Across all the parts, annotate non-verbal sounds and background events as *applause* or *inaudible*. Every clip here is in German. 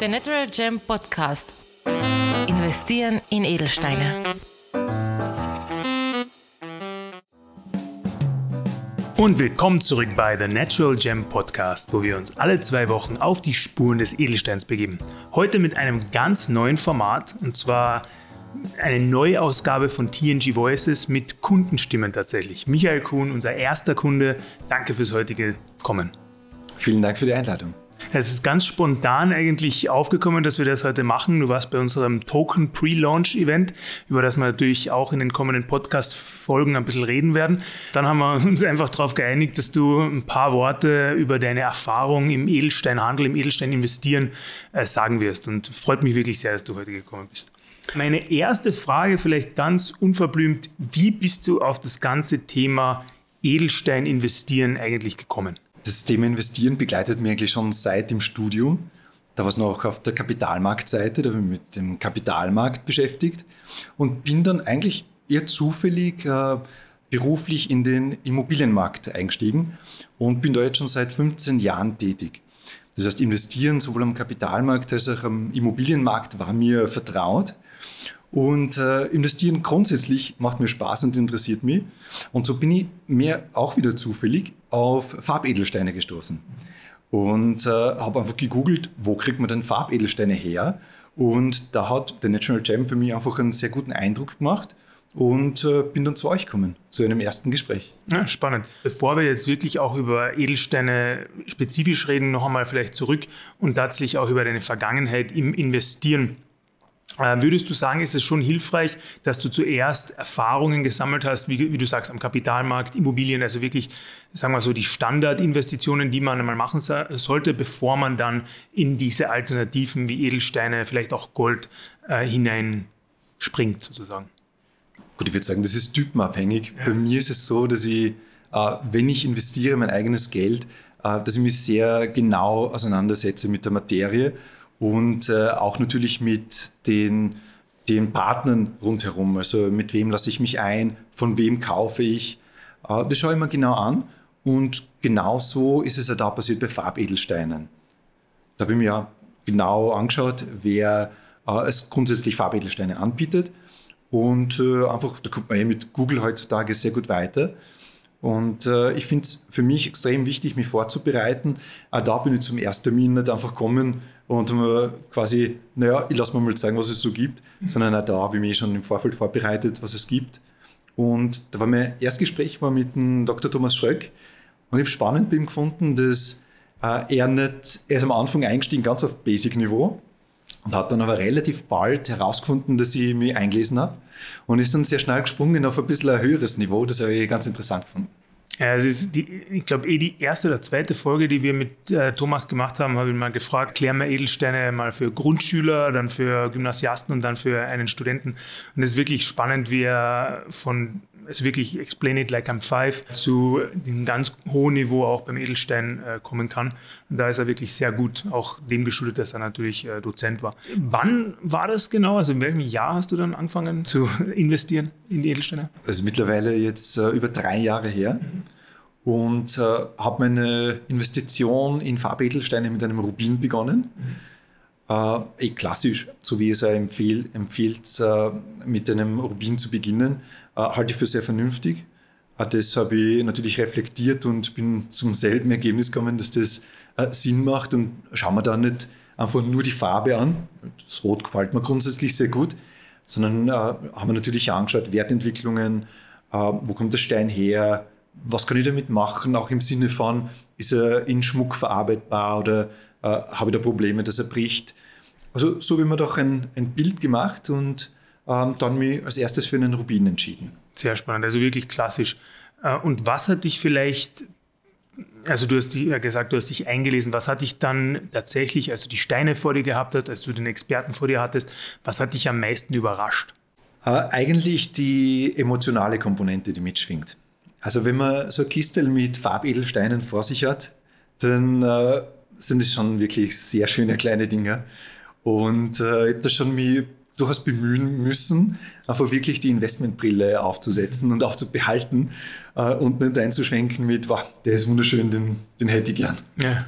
Der Natural Gem Podcast. Investieren in Edelsteine. Und willkommen zurück bei The Natural Gem Podcast, wo wir uns alle zwei Wochen auf die Spuren des Edelsteins begeben. Heute mit einem ganz neuen Format und zwar eine Neuausgabe von TNG Voices mit Kundenstimmen tatsächlich. Michael Kuhn, unser erster Kunde, danke fürs heutige Kommen. Vielen Dank für die Einladung. Es ist ganz spontan eigentlich aufgekommen, dass wir das heute machen. Du warst bei unserem Token Pre-Launch Event, über das wir natürlich auch in den kommenden Podcast-Folgen ein bisschen reden werden. Dann haben wir uns einfach darauf geeinigt, dass du ein paar Worte über deine Erfahrung im Edelsteinhandel, im Edelstein investieren äh, sagen wirst. Und freut mich wirklich sehr, dass du heute gekommen bist. Meine erste Frage vielleicht ganz unverblümt, wie bist du auf das ganze Thema Edelstein investieren eigentlich gekommen? Das Thema Investieren begleitet mich eigentlich schon seit dem Studium. Da war es noch auf der Kapitalmarktseite, da habe ich mit dem Kapitalmarkt beschäftigt und bin dann eigentlich eher zufällig äh, beruflich in den Immobilienmarkt eingestiegen und bin da jetzt schon seit 15 Jahren tätig. Das heißt, investieren sowohl am Kapitalmarkt als auch am Immobilienmarkt war mir vertraut. Und äh, investieren grundsätzlich macht mir Spaß und interessiert mich. Und so bin ich mir auch wieder zufällig auf Farbedelsteine gestoßen. Und äh, habe einfach gegoogelt, wo kriegt man denn Farbedelsteine her? Und da hat der National Gem für mich einfach einen sehr guten Eindruck gemacht und äh, bin dann zu euch gekommen, zu einem ersten Gespräch. Ja, spannend. Bevor wir jetzt wirklich auch über Edelsteine spezifisch reden, noch einmal vielleicht zurück und tatsächlich auch über deine Vergangenheit im Investieren. Äh, würdest du sagen, ist es schon hilfreich, dass du zuerst Erfahrungen gesammelt hast, wie, wie, du sagst, am Kapitalmarkt, Immobilien, also wirklich, sagen wir so, die Standardinvestitionen, die man einmal machen sollte, bevor man dann in diese Alternativen wie Edelsteine, vielleicht auch Gold äh, hineinspringt, sozusagen? Gut, ich würde sagen, das ist typenabhängig. Ja. Bei mir ist es so, dass ich, äh, wenn ich investiere mein eigenes Geld, äh, dass ich mich sehr genau auseinandersetze mit der Materie und äh, auch natürlich mit den, den Partnern rundherum. Also mit wem lasse ich mich ein, von wem kaufe ich. Äh, das schaue ich mir genau an und genauso ist es ja da passiert bei Farbedelsteinen. Da habe ich mir genau angeschaut, wer äh, es grundsätzlich Farbedelsteine anbietet und äh, einfach, da kommt man eh mit Google heutzutage sehr gut weiter. Und äh, ich finde es für mich extrem wichtig, mich vorzubereiten. Auch da bin ich zum ersten Termin nicht einfach kommen und quasi, naja, ich lasse mir mal zeigen, was es so gibt, mhm. sondern auch da habe ich mich schon im Vorfeld vorbereitet, was es gibt. Und da war mein Erstgespräch war mit dem Dr. Thomas Schröck und ich habe spannend bei ihm gefunden, dass äh, er nicht, er ist am Anfang eingestiegen ganz auf Basic-Niveau und hat dann aber relativ bald herausgefunden, dass ich mich eingelesen habe und ist dann sehr schnell gesprungen auf ein bisschen ein höheres Niveau. Das habe ich ganz interessant gefunden. Ja, es ist die, ich glaube, eh die erste oder zweite Folge, die wir mit äh, Thomas gemacht haben, habe ich mal gefragt, klären wir Edelsteine mal für Grundschüler, dann für Gymnasiasten und dann für einen Studenten. Und es ist wirklich spannend, wie er von also wirklich Explain It Like I'm Five zu dem ganz hohen Niveau auch beim Edelstein äh, kommen kann. Und da ist er wirklich sehr gut, auch dem geschuldet, dass er natürlich äh, Dozent war. Wann war das genau? Also in welchem Jahr hast du dann angefangen zu *laughs* investieren in die Edelsteine? Also mittlerweile jetzt äh, über drei Jahre her. Mhm und äh, habe meine Investition in Farbedelsteine mit einem Rubin begonnen. Mhm. Äh, eh klassisch, so wie es er empfiehlt, empfiehlt äh, mit einem Rubin zu beginnen. Äh, halte ich für sehr vernünftig. Äh, das habe ich natürlich reflektiert und bin zum selben Ergebnis gekommen, dass das äh, Sinn macht. Und schauen wir da nicht einfach nur die Farbe an. Das Rot gefällt mir grundsätzlich sehr gut, sondern haben wir natürlich angeschaut, Wertentwicklungen, wo kommt der Stein her, was kann ich damit machen, auch im Sinne von, ist er in Schmuck verarbeitbar oder äh, habe ich da Probleme, dass er bricht. Also so wie man doch ein, ein Bild gemacht und ähm, dann mich als erstes für einen Rubin entschieden. Sehr spannend, also wirklich klassisch. Äh, und was hat dich vielleicht, also du hast ja gesagt, du hast dich eingelesen, was hat dich dann tatsächlich, als du die Steine vor dir gehabt hast, als du den Experten vor dir hattest, was hat dich am meisten überrascht? Äh, eigentlich die emotionale Komponente, die mitschwingt. Also wenn man so eine Kiste mit Farbedelsteinen vor sich hat, dann äh, sind es schon wirklich sehr schöne kleine Dinge. Und äh, ich habe da schon mich durchaus bemühen müssen, einfach wirklich die Investmentbrille aufzusetzen und auch zu behalten äh, und nicht einzuschwenken mit, wow, der ist wunderschön, den, den hätte ich gern. Ja.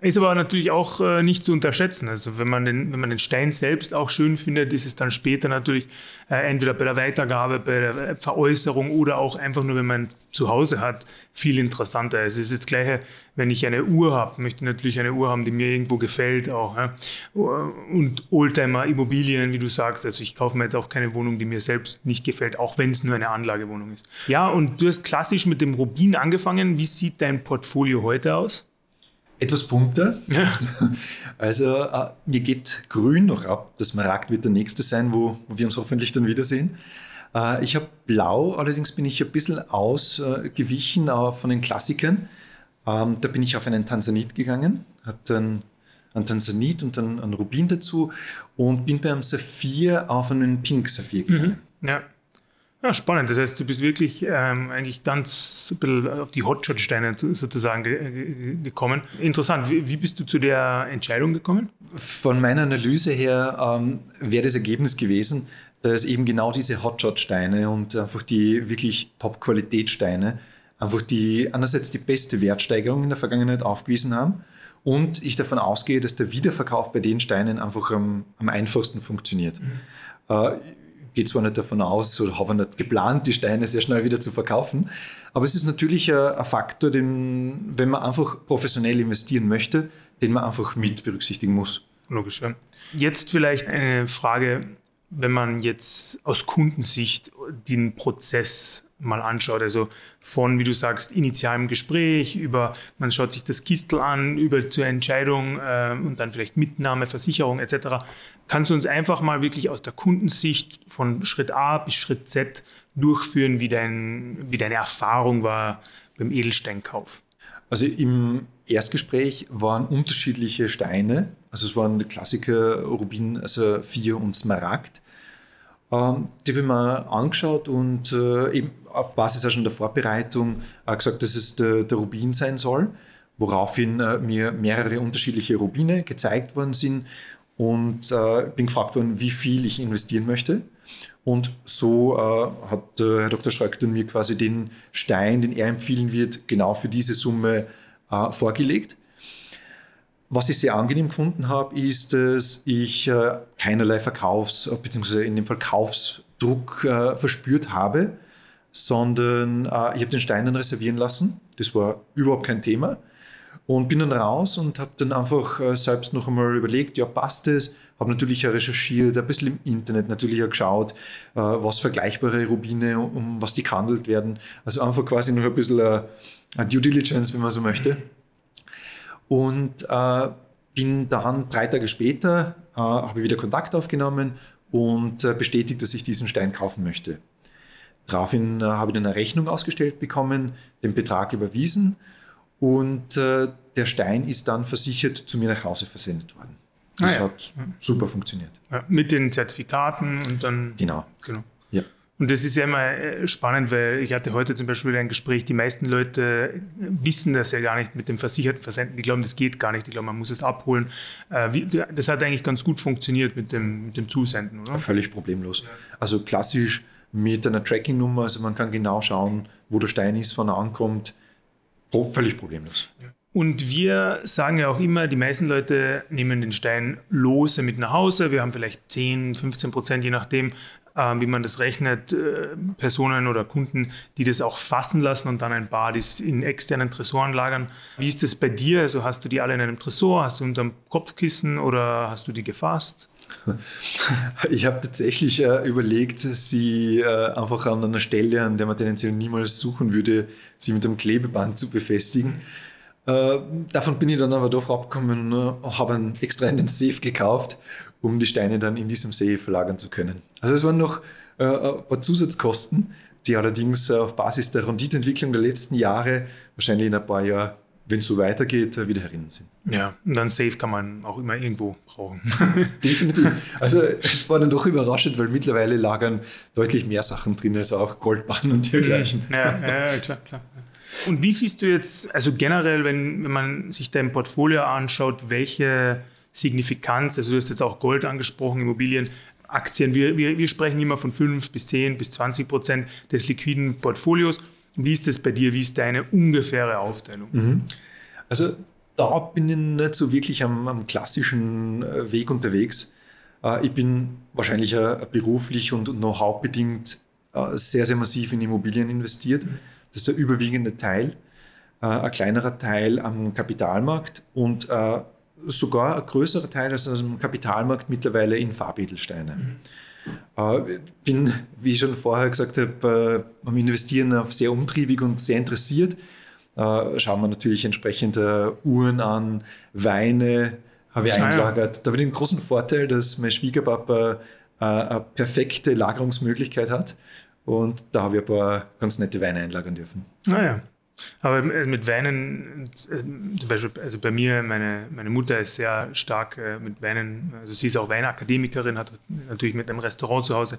Ist aber natürlich auch äh, nicht zu unterschätzen. Also wenn man, den, wenn man den Stein selbst auch schön findet, ist es dann später natürlich äh, entweder bei der Weitergabe, bei der Veräußerung oder auch einfach nur, wenn man zu Hause hat, viel interessanter. Also es ist jetzt gleich, wenn ich eine Uhr habe, möchte ich natürlich eine Uhr haben, die mir irgendwo gefällt auch. Ja? Und Oldtimer, Immobilien, wie du sagst. Also ich kaufe mir jetzt auch keine Wohnung, die mir selbst nicht gefällt, auch wenn es nur eine Anlagewohnung ist. Ja, und du hast klassisch mit dem Rubin angefangen. Wie sieht dein Portfolio heute aus? Etwas bunter. *laughs* Also äh, mir geht grün noch ab. Das Maragd wird der nächste sein, wo, wo wir uns hoffentlich dann wiedersehen. Äh, ich habe blau, allerdings bin ich ein bisschen ausgewichen äh, von den Klassikern. Ähm, da bin ich auf einen Tansanit gegangen, habe dann einen Tansanit und dann einen Rubin dazu und bin beim Saphir auf einen Pink Saphir gegangen. Mhm. Ja. Ja, spannend. Das heißt, du bist wirklich ähm, eigentlich ganz ein bisschen auf die Hotshot-Steine sozusagen ge gekommen. Interessant. Wie, wie, bist du zu der Entscheidung gekommen? Von meiner Analyse her ähm, wäre das Ergebnis gewesen, dass eben genau diese Hotshot-Steine und einfach die wirklich Top-Qualität-Steine einfach die einerseits die beste Wertsteigerung in der Vergangenheit aufgewiesen haben und ich davon ausgehe, dass der Wiederverkauf bei den Steinen einfach am, am einfachsten funktioniert. Mhm. Äh, gehe zwar nicht davon aus oder habe nicht geplant, die Steine sehr schnell wieder zu verkaufen, aber es ist natürlich ein, Faktor, den, wenn man einfach professionell investieren möchte, den man einfach mit berücksichtigen muss. Logisch. Jetzt vielleicht eine Frage, wenn man jetzt aus Kundensicht den Prozess mal anschaut. Also von, wie du sagst, initialem Gespräch über, man schaut sich das Kistel an, über zur Entscheidung äh, und dann vielleicht Mitnahme, Versicherung etc. Kannst du uns einfach mal wirklich aus der Kundensicht von Schritt A bis Schritt Z durchführen, wie, dein, wie deine Erfahrung war beim Edelsteinkauf? Also im Erstgespräch waren unterschiedliche Steine. Also es waren Klassiker Rubin, also Saphir und Smaragd. Ähm, die habe ich mir angeschaut und äh, eben auf Basis auch schon der Vorbereitung gesagt, dass es der, Rubin sein soll, woraufhin äh, mir mehrere unterschiedliche Rubine gezeigt worden sind und äh, bin gefragt worden, wie viel ich investieren möchte. Und so hat Herr Dr. Schröck mir quasi den Stein, den er empfehlen wird, genau für diese Summe vorgelegt. Was ich sehr angenehm gefunden habe, ist, dass ich äh, keinerlei Verkaufs- bzw. in dem Fall Kaufsdruck äh, verspürt habe, sondern äh, ich habe den Stein dann reservieren lassen. Das war überhaupt kein Thema. Und bin dann raus und habe dann einfach äh, selbst noch einmal überlegt, ja, passt es? Habe natürlich auch recherchiert, ein bisschen im Internet natürlich auch geschaut, äh, was vergleichbare Rubine, um was die gehandelt werden. Also einfach quasi noch ein bisschen äh, Due Diligence, wenn man so möchte. Und äh, bin dann drei Tage später, äh, habe wieder Kontakt aufgenommen und äh, bestätigt, dass ich diesen Stein kaufen möchte. Daraufhin äh, habe ich dann eine Rechnung ausgestellt bekommen, den Betrag überwiesen und äh, der Stein ist dann versichert zu mir nach Hause versendet worden. Das ah, ja. hat super funktioniert. Ja, mit den Zertifikaten und dann. Genau. genau. Und das ist ja immer äh, spannend, weil ich hatte heute zum Beispiel ein Gespräch, die meisten Leute wissen das ja gar nicht mit dem versicherten Versenden. Die glauben, das geht gar nicht. Die glauben, man muss es abholen. Äh, das hat eigentlich ganz gut funktioniert mit dem, mit dem Zusenden, oder? Völlig problemlos. Also klassisch mit einer Tracking-Nummer, also man kann genau schauen, wo der Stein ist, wann er ankommt. Völlig problemlos. Und wir sagen ja auch immer, die meisten Leute nehmen den Stein lose mit nach Hause. Wir haben vielleicht 10, 15 Prozent, je nachdem, äh, wie man das rechnet, äh, Personen oder Kunden, die das auch fassen lassen und dann ein paar, die es in externen Tresoren lagern. Wie ist das bei dir? Also hast du die alle in einem Tresor, hast du unterm Kopfkissen oder hast du die gefasst? *laughs* Ich habe tatsächlich äh, überlegt, sie äh, einfach an einer Stelle, an der man tendenziell niemals suchen würde, sie mit einem Klebeband zu befestigen. Äh, davon bin ich dann aber doch abgekommen und äh, habe einen extra einen Safe gekauft um die Steine dann in diesem See verlagern zu können. Also es waren noch äh, ein paar Zusatzkosten, die allerdings äh, auf Basis der Renditentwicklung der letzten Jahre wahrscheinlich in ein paar Jahren, wenn es so weitergeht, äh, wieder herinnen sind. Ja, und dann Safe kann man auch immer irgendwo brauchen. *laughs* Definitiv. Also es war dann doch überraschend, weil mittlerweile lagern deutlich mehr Sachen drin als auch Goldbahnen und dergleichen. Ja, ja, klar, klar. Und wie siehst du jetzt, also generell, wenn, wenn man sich dein Portfolio anschaut, welche Signifikanz, also du hast jetzt auch Gold angesprochen, Immobilien, Aktien, wir, wir, wir sprechen immer von 5 bis 10 bis 20 Prozent des liquiden Portfolios. Wie ist das bei dir? Wie ist deine ungefähre Aufteilung? Mhm. Also da bin ich nicht so wirklich am, am klassischen äh, Weg unterwegs. Äh, ich bin wahrscheinlich beruflich und know-how bedingt sehr, sehr massiv in Immobilien investiert. Das ist der überwiegende Teil. Ein kleinerer Teil am Kapitalmarkt und sogar ein größerer Teil als am Kapitalmarkt mittlerweile in Farbedelsteine. Mhm. Äh, bin, wie ich schon vorher gesagt habe, äh, am Investieren sehr umtriebig und sehr interessiert. Äh, schauen wir natürlich entsprechend Uhren an, Weine habe ich eingelagert. Ja. Da habe ich den großen Vorteil, dass mein Schwiegerpapa eine perfekte Lagerungsmöglichkeit hat. Und da habe ich ein paar ganz nette Weine einlagern dürfen. Naja. Ah, aber äh, mit Weinen, äh, zum Beispiel, also bei mir, meine, meine Mutter ist sehr stark äh, mit Weinen, also sie ist auch Weinakademikerin, hat natürlich mit einem Restaurant zu Hause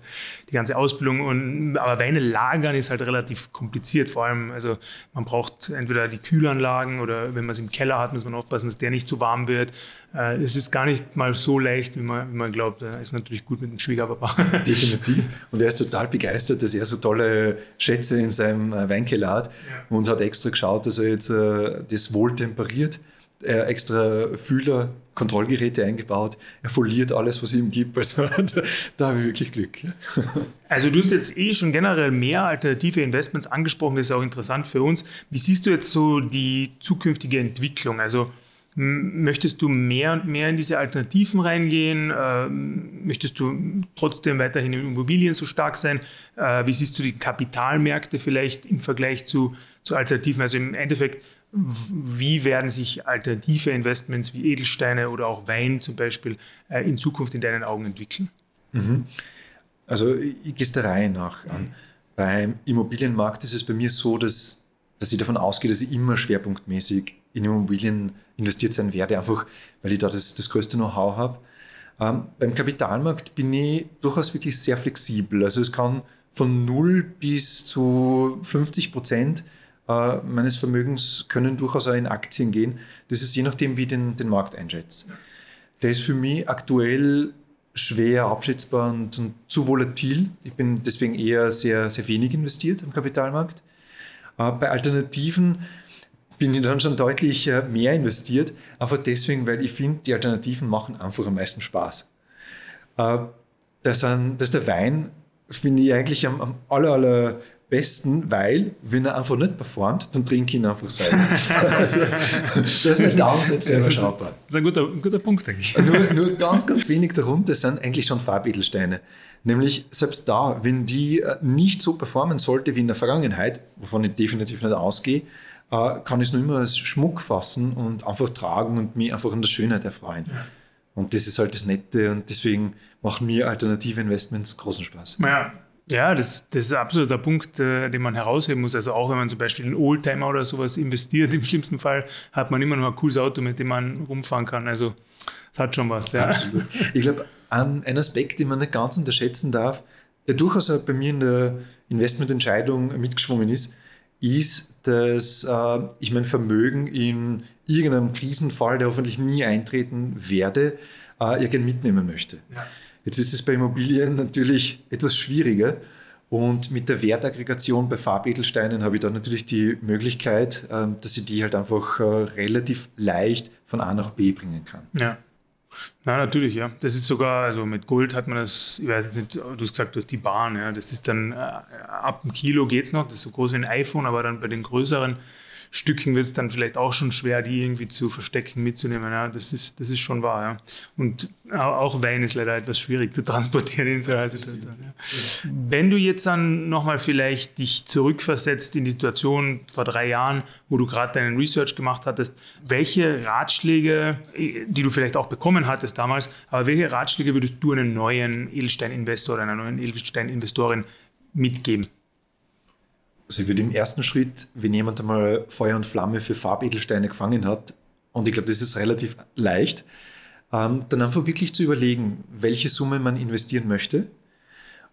die ganze Ausbildung. Und, aber Weine lagern ist halt relativ kompliziert. Vor allem, also man braucht entweder die Kühlanlagen oder wenn man es im Keller hat, muss man aufpassen, dass der nicht zu warm wird. Es ist gar nicht mal so leicht, wie man, wie man glaubt. Er ist natürlich gut mit dem Schwiegerpapa. *laughs* Definitiv. Und er ist total begeistert, dass er so tolle Schätze in seinem Weinkeller hat ja. und hat extra geschaut, dass er jetzt äh, das wohl temperiert, er extra Fühler, Kontrollgeräte eingebaut, er foliert alles, was ihm gibt. Also *laughs* da, da habe ich wirklich Glück. Also du hast jetzt eh schon generell mehr alternative Investments angesprochen, das ist auch interessant für uns. Wie siehst du jetzt so die zukünftige Entwicklung? Also Möchtest du mehr und mehr in diese Alternativen reingehen? Ähm, möchtest du trotzdem weiterhin in Immobilien so stark sein? Äh, wie siehst du die Kapitalmärkte vielleicht im Vergleich zu, zu Alternativen? Also im Endeffekt, wie werden sich alternative Investments wie Edelsteine oder auch Wein zum Beispiel äh, in Zukunft in deinen Augen entwickeln? Mhm. Also ich gehe es der Reihe nach an. Mhm. Beim Immobilienmarkt ist es bei mir so, dass, dass ich davon ausgehe, dass ich immer schwerpunktmäßig in Immobilien investiert sein werde, einfach weil ich da das, das größte Know-how habe. Ähm, beim Kapitalmarkt bin ich durchaus wirklich sehr flexibel. Also es kann von 0 bis zu 50 Prozent äh, meines Vermögens können durchaus auch in Aktien gehen. Das ist je nachdem, wie ich den, den Markt einschätze. Der ist für mich aktuell schwer abschätzbar und, und, zu volatil. Ich bin deswegen eher sehr, sehr wenig investiert am Kapitalmarkt. Äh, bei Alternativen bin ich dann schon deutlich äh, mehr investiert. Einfach deswegen, weil ich finde, die Alternativen machen einfach am meisten Spaß. Äh, das, sind, das ist der Wein, finde ich eigentlich am, am aller, aller besten, weil, wenn er einfach nicht performt, dann trinke ich ihn einfach selber. *laughs* also, das ist mein Downside selber schaubar. Das ist ein guter, guter Punkt, denke ich. Nur, nur ganz, ganz wenig darunter sind eigentlich schon Farbedelsteine. Nämlich selbst da, wenn die äh, nicht so performen sollte wie in der Vergangenheit, wovon ich definitiv nicht ausgehe, äh, kann ich es nur immer als Schmuck fassen und einfach tragen und mich einfach an der Schönheit erfreuen. Ja. Und das ist halt das Nette und deswegen machen mir alternative Investments großen Spaß. Ja, ja, das, das ist absolut der Punkt, äh, den man herausheben muss. Also auch wenn man zum Beispiel in Oldtimer oder sowas investiert, im schlimmsten Fall hat man immer noch ein cooles Auto, mit dem man rumfahren kann. Also es hat schon was. Ja. Absolut. Ich glaube, ein, ein Aspekt, den man nicht ganz unterschätzen darf, der durchaus auch bei mir in der Investmententscheidung mitgeschwungen ist, ist, dass äh, ich mein Vermögen in irgendeinem Krisenfall, der hoffentlich nie eintreten werde, äh, ja mitnehmen möchte. Ja. Jetzt ist es bei Immobilien natürlich etwas schwieriger. Und mit der Wertaggregation bei Farbedelsteinen habe ich dann natürlich die Möglichkeit, äh, dass ich die halt einfach äh, relativ leicht von A nach B bringen kann. Ja. Na, natürlich, ja. Das ist sogar, also mit Gold hat man das, ich weiß nicht, du hast gesagt, du hast die Bahn, ja. Das ist dann, äh, ab einem Kilo geht es noch, das ist so groß wie ein iPhone, aber dann bei den größeren Stücken wird es dann vielleicht auch schon schwer, die irgendwie zu verstecken, mitzunehmen. Ja, das ist, das ist schon wahr. Ja. Und auch Wein ist leider etwas schwierig zu transportieren in so einer Situation. Ja. Wenn du jetzt dann nochmal vielleicht dich zurückversetzt in die Situation vor drei Jahren, wo du gerade deinen Research gemacht hattest, welche Ratschläge, die du vielleicht auch bekommen hattest damals, aber welche Ratschläge würdest du einem neuen Edelstein-Investor oder einer neuen Edelstein-Investorin mitgeben? Also ich würde im ersten Schritt, wenn jemand einmal Feuer und Flamme für Farbedelsteine gefangen hat, und ich glaube, das ist relativ leicht, ähm, dann einfach wirklich zu überlegen, welche Summe man investieren möchte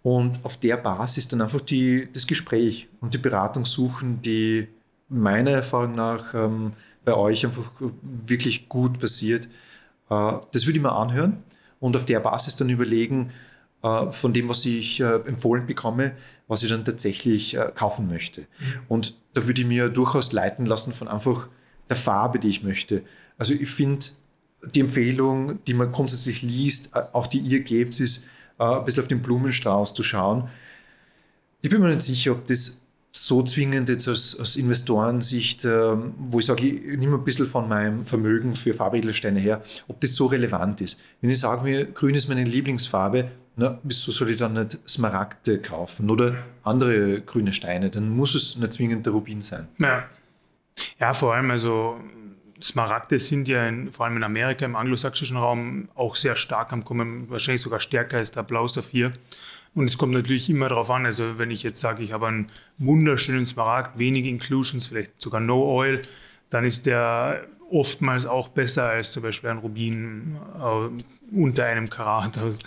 und auf der Basis dann einfach die, das Gespräch und die Beratung suchen, die meiner Erfahrung nach ähm, bei euch einfach wirklich gut passiert. Äh, das würde ich mir anhören und auf der Basis dann überlegen, von dem, was ich äh, empfohlen bekomme, was ich dann tatsächlich äh, kaufen möchte. Mhm. Und da würde ich mir durchaus leiten lassen von einfach der Farbe, die ich möchte. Also ich finde die Empfehlung, die man grundsätzlich liest, auch die ihr gebt, ist äh, ein bisschen auf den Blumenstrauß zu schauen. Ich bin mir nicht sicher, ob das so zwingend jetzt aus, aus Investorensicht, äh, wo ich sage, ich nehme ein bisschen von meinem Vermögen für Farbedelsteine her, ob das so relevant ist. Wenn ich sage mir, grün ist meine Lieblingsfarbe, na, wieso soll ich dann nicht Smaragde kaufen oder andere grüne Steine? Dann muss es nicht zwingend der Rubin sein. Ja, ja vor allem, also Smaragde sind ja in, vor allem in Amerika, im anglosächsischen Raum auch sehr stark am Kommen, wahrscheinlich sogar stärker als der Blau-Saphir. Und es kommt natürlich immer darauf an, also wenn ich jetzt sage, ich habe einen wunderschönen Smaragd, wenig Inclusions, vielleicht sogar No Oil, dann ist der oftmals auch besser als zum Beispiel ein Rubin äh, unter einem Karat aus,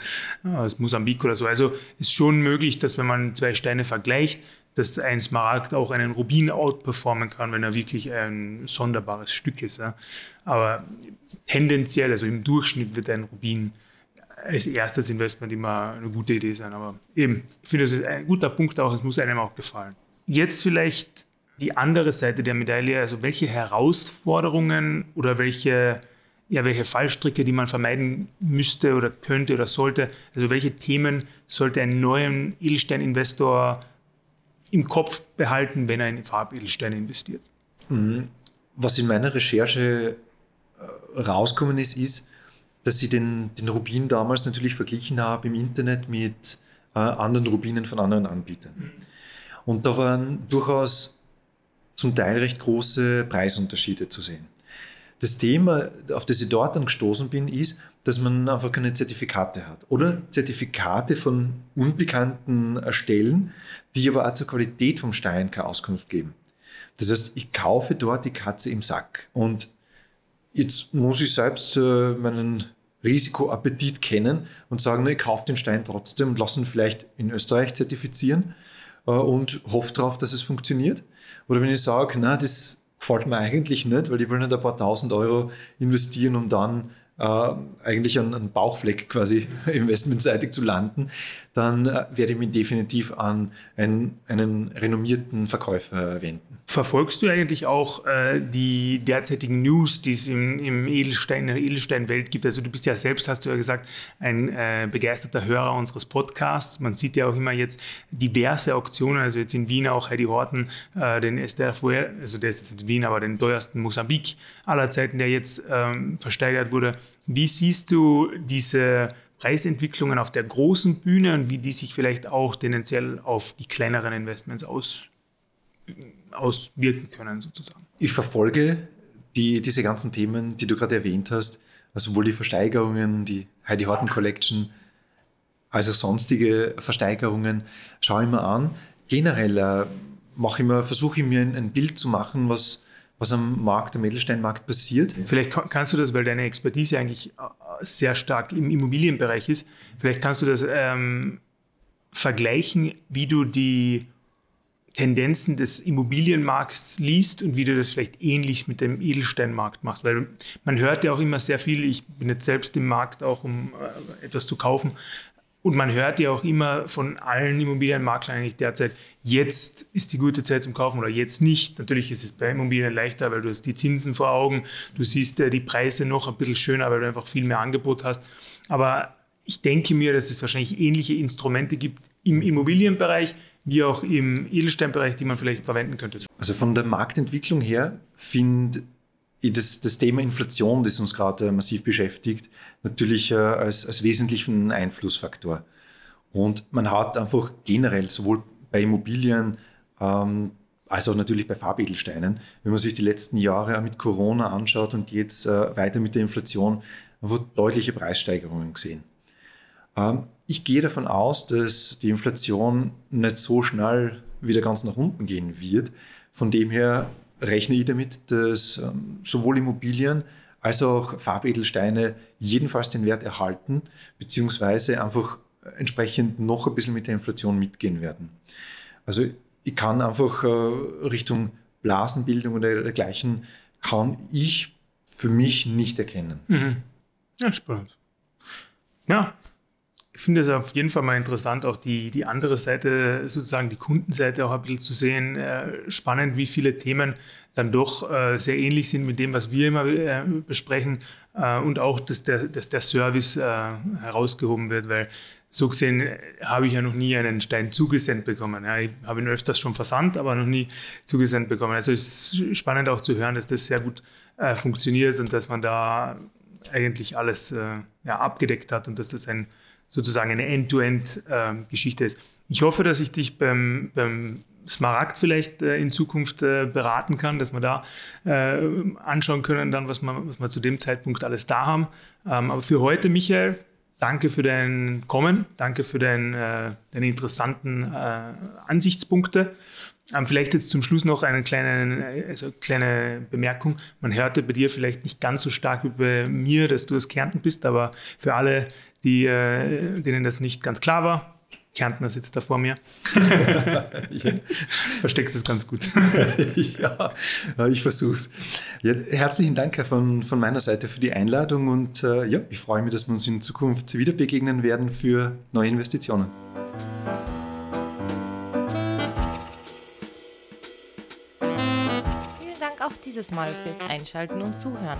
aus Mosambik oder so. Also ist schon möglich, dass wenn man zwei Steine vergleicht, dass ein Smaragd auch einen Rubin outperformen kann, wenn er wirklich ein sonderbares Stück ist. Ja. Aber tendenziell, also im Durchschnitt wird ein Rubin als erstes Investment immer eine gute Idee sein. Aber eben, ich finde, das ist ein guter Punkt auch, es muss einem auch gefallen. Jetzt vielleicht die andere Seite der Medaille, also welche Herausforderungen oder welche, ja, welche Fallstricke, die man vermeiden müsste oder könnte oder sollte, also welche Themen sollte ein neuer Edelstein-Investor im Kopf behalten, wenn er in Farbedelsteine investiert. Mhm. Was in meiner Recherche äh, rauskommen ist, ist, dass ich den, den Rubin damals natürlich verglichen habe im Internet mit äh, anderen Rubinen von anderen Anbietern. Mhm. Und da waren durchaus zum Teil recht große Preisunterschiede zu sehen. Das Thema, auf das ich dort dann gestoßen bin, ist, dass man einfach keine Zertifikate hat. Oder Zertifikate von unbekannten Stellen, die aber auch zur Qualität vom Stein keine Auskunft geben. Das heißt, ich kaufe dort die Katze im Sack. Und jetzt muss ich selbst äh, meinen Risikoappetit kennen und sagen, ich kaufe den Stein trotzdem und lasse ihn vielleicht in Österreich zertifizieren und hoffe darauf, dass es funktioniert. Oder wenn ich sage, na, das gefällt mir eigentlich nicht, weil ich will nicht ein paar tausend Euro investieren, um dann äh, eigentlich an einen Bauchfleck quasi *laughs* investmentseitig zu landen, dann äh, werde ich mich definitiv an einen, einen renommierten Verkäufer wenden. Verfolgst du eigentlich auch äh, die derzeitigen News, die es im, im Edelstein, in der Edelsteinwelt gibt? Also du bist ja selbst, hast du ja gesagt, ein äh, begeisterter Hörer unseres Podcasts. Man sieht ja auch immer jetzt diverse Auktionen, also jetzt in Wien auch Heidi Horten, äh, den Esther Fuer, also der ist jetzt in Wien, aber den teuersten Mosambik aller Zeiten, der jetzt ähm, versteigert wurde. Wie siehst du diese Preisentwicklungen auf der großen Bühne und wie die sich vielleicht auch tendenziell auf die kleineren Investments aus, auswirken können, sozusagen. Ich verfolge die, diese ganzen Themen, die du gerade erwähnt hast, also sowohl die Versteigerungen, die Heidi Horton Collection, als auch sonstige Versteigerungen, schaue ich mir an. Generell äh, mache ich mir, versuche ich mir ein, ein Bild zu machen, was was am Markt, am Edelsteinmarkt passiert. Vielleicht kannst du das, weil deine Expertise eigentlich äh, sehr stark im Immobilienbereich ist, vielleicht kannst du das ähm, vergleichen, wie du die Tendenzen des Immobilienmarkts liest und wie du das vielleicht ähnlich mit dem Edelsteinmarkt machst. Weil man hört ja auch immer sehr viel, ich bin jetzt selbst im Markt auch, um äh, etwas zu kaufen, und man hört ja auch immer von allen Immobilienmaklern eigentlich derzeit, jetzt ist die gute Zeit zum Kaufen oder jetzt nicht. Natürlich ist es bei Immobilien leichter, weil du hast die Zinsen vor Augen, du siehst die Preise noch ein bisschen schöner, weil du einfach viel mehr Angebot hast. Aber ich denke mir, dass es wahrscheinlich ähnliche Instrumente gibt im Immobilienbereich wie auch im Edelsteinbereich, die man vielleicht verwenden könnte. Also von der Marktentwicklung her finde das, das Thema Inflation, das uns gerade massiv beschäftigt, natürlich äh, als, als wesentlichen Einflussfaktor. Und man hat einfach generell sowohl bei Immobilien ähm, als auch natürlich bei Farbedelsteinen, wenn man sich die letzten Jahre mit Corona anschaut und jetzt äh, weiter mit der Inflation, einfach deutliche Preissteigerungen gesehen. Ähm, ich gehe davon aus, dass die Inflation nicht so schnell wieder ganz nach unten gehen wird. Von dem her rechne ich damit, dass ähm, sowohl Immobilien als auch Farbedelsteine jedenfalls den Wert erhalten, beziehungsweise einfach entsprechend noch ein bisschen mit der Inflation mitgehen werden. Also ich kann einfach äh, Richtung Blasenbildung oder dergleichen, kann ich für mich nicht erkennen. Mhm. Ja, spannend. Ja, ich finde es auf jeden Fall mal interessant, auch die, die andere Seite, sozusagen die Kundenseite auch ein bisschen zu sehen. Äh, spannend, wie viele Themen dann doch äh, sehr ähnlich sind mit dem, was wir immer äh, besprechen und auch, dass der, dass der Service herausgehoben wird, weil so gesehen habe ich ja noch nie einen Stein zugesendet bekommen. Ich habe ihn öfters schon versandt, aber noch nie zugesendet bekommen. Also es ist spannend auch zu hören, dass das sehr gut funktioniert und dass man da eigentlich alles ja, abgedeckt hat und dass das ein sozusagen eine End-to-End-Geschichte ist. Ich hoffe, dass ich dich beim, beim Smaragd vielleicht äh, in Zukunft äh, beraten kann, dass wir da äh, anschauen können, dann, was wir, was wir zu dem Zeitpunkt alles da haben. Ähm, aber für heute, Michael, danke für dein Kommen, danke für dein, äh, deine interessanten äh, Ansichtspunkte. Ähm, vielleicht jetzt zum Schluss noch eine kleine, also kleine Bemerkung. Man hörte bei dir vielleicht nicht ganz so stark über mir, dass du aus Kärnten bist, aber für alle, die, äh, denen das nicht ganz klar war, Kärntner sitzt da vor mir. *laughs* Versteckst es ganz gut. *laughs* ja, ich versuche es. Ja, herzlichen Dank von, von meiner Seite für die Einladung und äh, ja, ich freue mich, dass wir uns in Zukunft wieder begegnen werden für neue Investitionen. Vielen Dank auch dieses Mal fürs Einschalten und Zuhören.